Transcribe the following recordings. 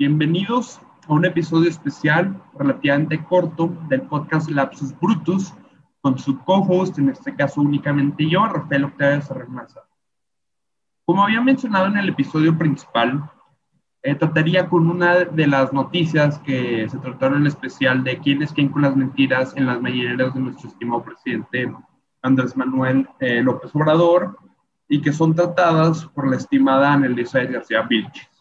Bienvenidos a un episodio especial relativamente corto del podcast Lapsus Brutus con su co-host, en este caso únicamente yo, Rafael Octavio Serramaza. Como había mencionado en el episodio principal, eh, trataría con una de las noticias que se trataron en especial de quién es quién con las mentiras en las mañaneras de nuestro estimado presidente Andrés Manuel eh, López Obrador y que son tratadas por la estimada Anelisa García Vilches.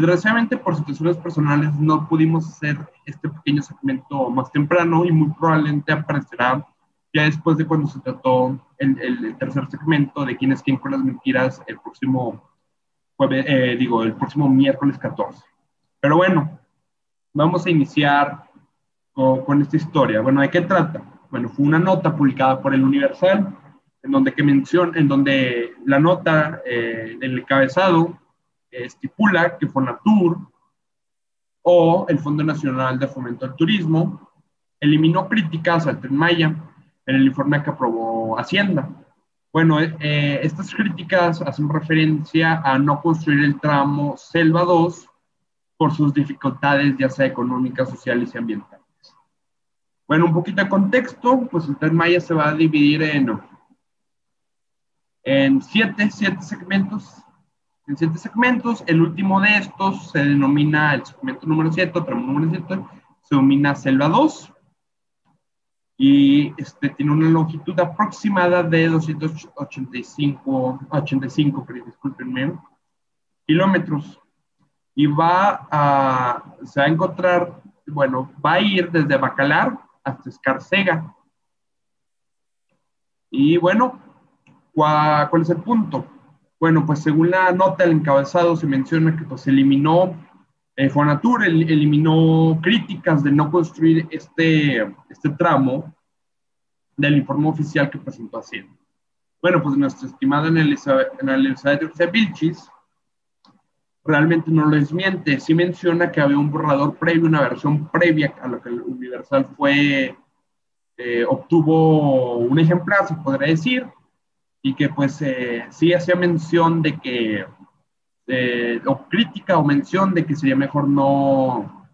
Desgraciadamente, por situaciones personales, no pudimos hacer este pequeño segmento más temprano y muy probablemente aparecerá ya después de cuando se trató el, el tercer segmento de quién es quién con las mentiras el próximo jueves, eh, digo, el próximo miércoles 14. Pero bueno, vamos a iniciar con, con, esta historia. Bueno, ¿de qué trata? Bueno, fue una nota publicada por el Universal en donde, que menciona, en donde la nota, eh, el encabezado, estipula que Fonatur o el Fondo Nacional de Fomento al Turismo eliminó críticas al Tren Maya en el informe que aprobó Hacienda. Bueno, eh, estas críticas hacen referencia a no construir el tramo Selva 2 por sus dificultades, ya sea económicas, sociales y ambientales. Bueno, un poquito de contexto, pues el Tren Maya se va a dividir en, en siete, siete segmentos en siete segmentos. El último de estos se denomina el segmento número 7, tramo número 7, se denomina Selva 2 y este, tiene una longitud aproximada de 285, 85, discúlpenme, kilómetros. Y va a, se va a encontrar, bueno, va a ir desde Bacalar hasta Escarcega. Y bueno, ¿cuál, cuál es el punto? Bueno, pues según la nota del encabezado se menciona que pues eliminó, eh, Fonatur eliminó críticas de no construir este, este tramo del informe oficial que presentó Hacienda. Bueno, pues nuestra estimada de Vilchis realmente no lo desmiente. Sí menciona que había un borrador previo, una versión previa a lo que el Universal fue, eh, obtuvo un ejemplar, se podría decir, y que pues eh, sí hacía mención de que, eh, o crítica o mención de que sería mejor no,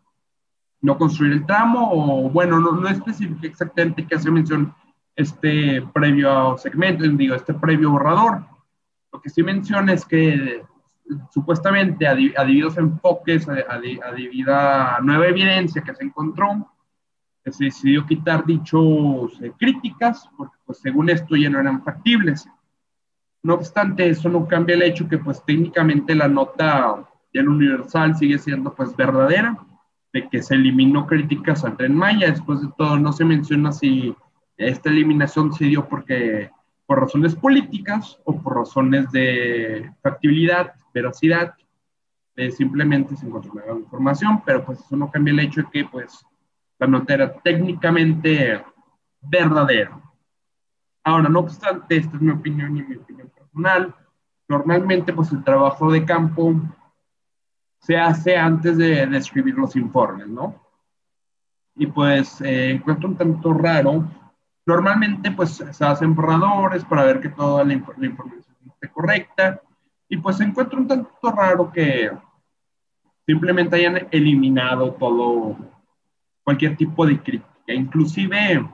no construir el tramo, o bueno, no, no especifica exactamente qué hacía mención este previo segmento, digo, este previo borrador. Lo que sí menciona es que supuestamente a, a enfoques, a, a, nueva evidencia que se encontró, se decidió quitar dichos eh, críticas, porque pues según esto ya no eran factibles. No obstante, eso no cambia el hecho que pues técnicamente la nota del Universal sigue siendo pues verdadera, de que se eliminó críticas al Tren Maya, después de todo no se menciona si esta eliminación se dio porque por razones políticas o por razones de factibilidad, veracidad, eh, simplemente se encontró nueva información, pero pues eso no cambia el hecho de que pues la nota era técnicamente verdadera. Ahora, no obstante, esta es mi opinión y mi opinión Normalmente, pues el trabajo de campo se hace antes de, escribir los informes, ¿no? Y pues eh, encuentro un tanto raro. Normalmente, pues se hacen borradores para ver que toda la, información esté correcta. Y pues encuentro un tanto raro que simplemente hayan eliminado todo, cualquier tipo de crítica. Inclusive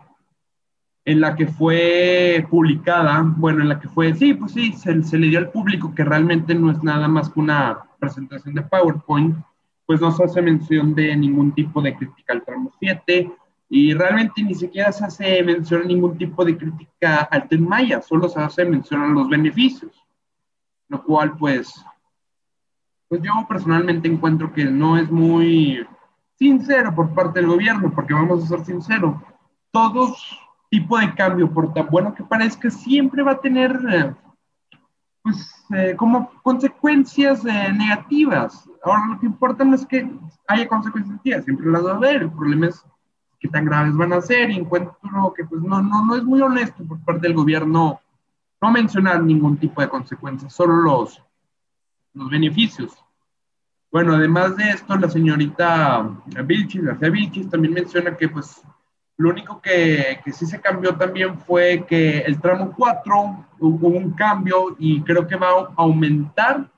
en la que fue publicada, bueno, en la que fue, sí, pues sí, se, le dio al público que realmente no es nada más que una presentación de PowerPoint, pues no se hace mención de ningún tipo de crítica al tramo 7 y realmente ni siquiera se hace mención a ningún tipo de crítica al TEN Maya, solo se hace mención a los beneficios, lo cual pues, pues yo personalmente encuentro que no es muy sincero por parte del gobierno, porque vamos a ser sinceros, todos tipo de cambio, por tan bueno que parezca, siempre va a tener eh, pues, eh, como consecuencias eh, negativas. Ahora, lo que importa no es que haya consecuencias negativas, siempre las va a haber. El problema es qué tan graves van a ser y encuentro que pues, no, no, no es muy honesto por parte del gobierno no mencionar ningún tipo de consecuencias, solo los, los beneficios. Bueno, además de esto, la señorita Vilchis, la Vilchis, también menciona que pues lo único que, que, sí se cambió también fue que el tramo 4 hubo un cambio y creo que va a aumentar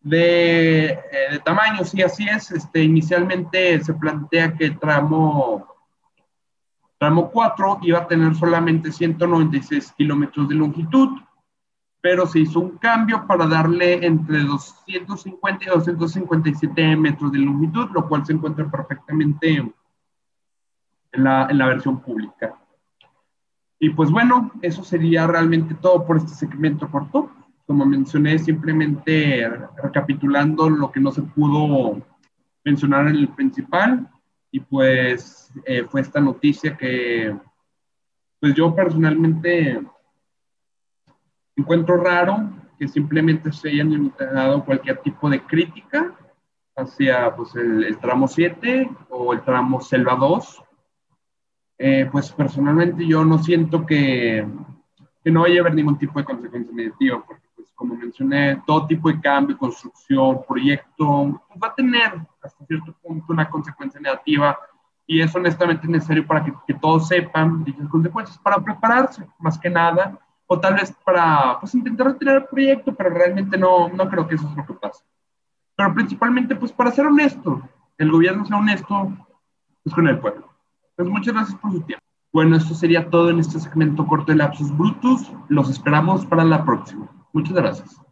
de, eh, de, tamaño, sí, así es. Este, inicialmente se plantea que el tramo, tramo 4 iba a tener solamente 196 kilómetros de longitud, pero se hizo un cambio para darle entre 250 y 257 metros de longitud, lo cual se encuentra perfectamente en la, en la versión pública. Y pues bueno, eso sería realmente todo por este segmento corto. Como mencioné, simplemente recapitulando lo que no se pudo mencionar en el principal, y pues eh, fue esta noticia que pues yo personalmente encuentro raro que simplemente se hayan dado cualquier tipo de crítica hacia pues, el, el tramo 7 o el tramo Selva 2. Eh, pues personalmente yo no siento que, que, no vaya a haber ningún tipo de consecuencia negativa, porque pues como mencioné, todo tipo de cambio, construcción, proyecto, pues, va a tener hasta cierto punto una consecuencia negativa y es honestamente necesario para que, que todos sepan dichas consecuencias, para prepararse más que nada o tal vez para pues, intentar retirar el proyecto, pero realmente no, no creo que eso es lo que pasa. Pero principalmente, pues para ser honesto, el gobierno sea honesto pues, con el pueblo. Pues muchas gracias por su tiempo. Bueno, esto sería todo en este segmento corto de Lapsus Brutus. Los esperamos para la próxima. Muchas gracias.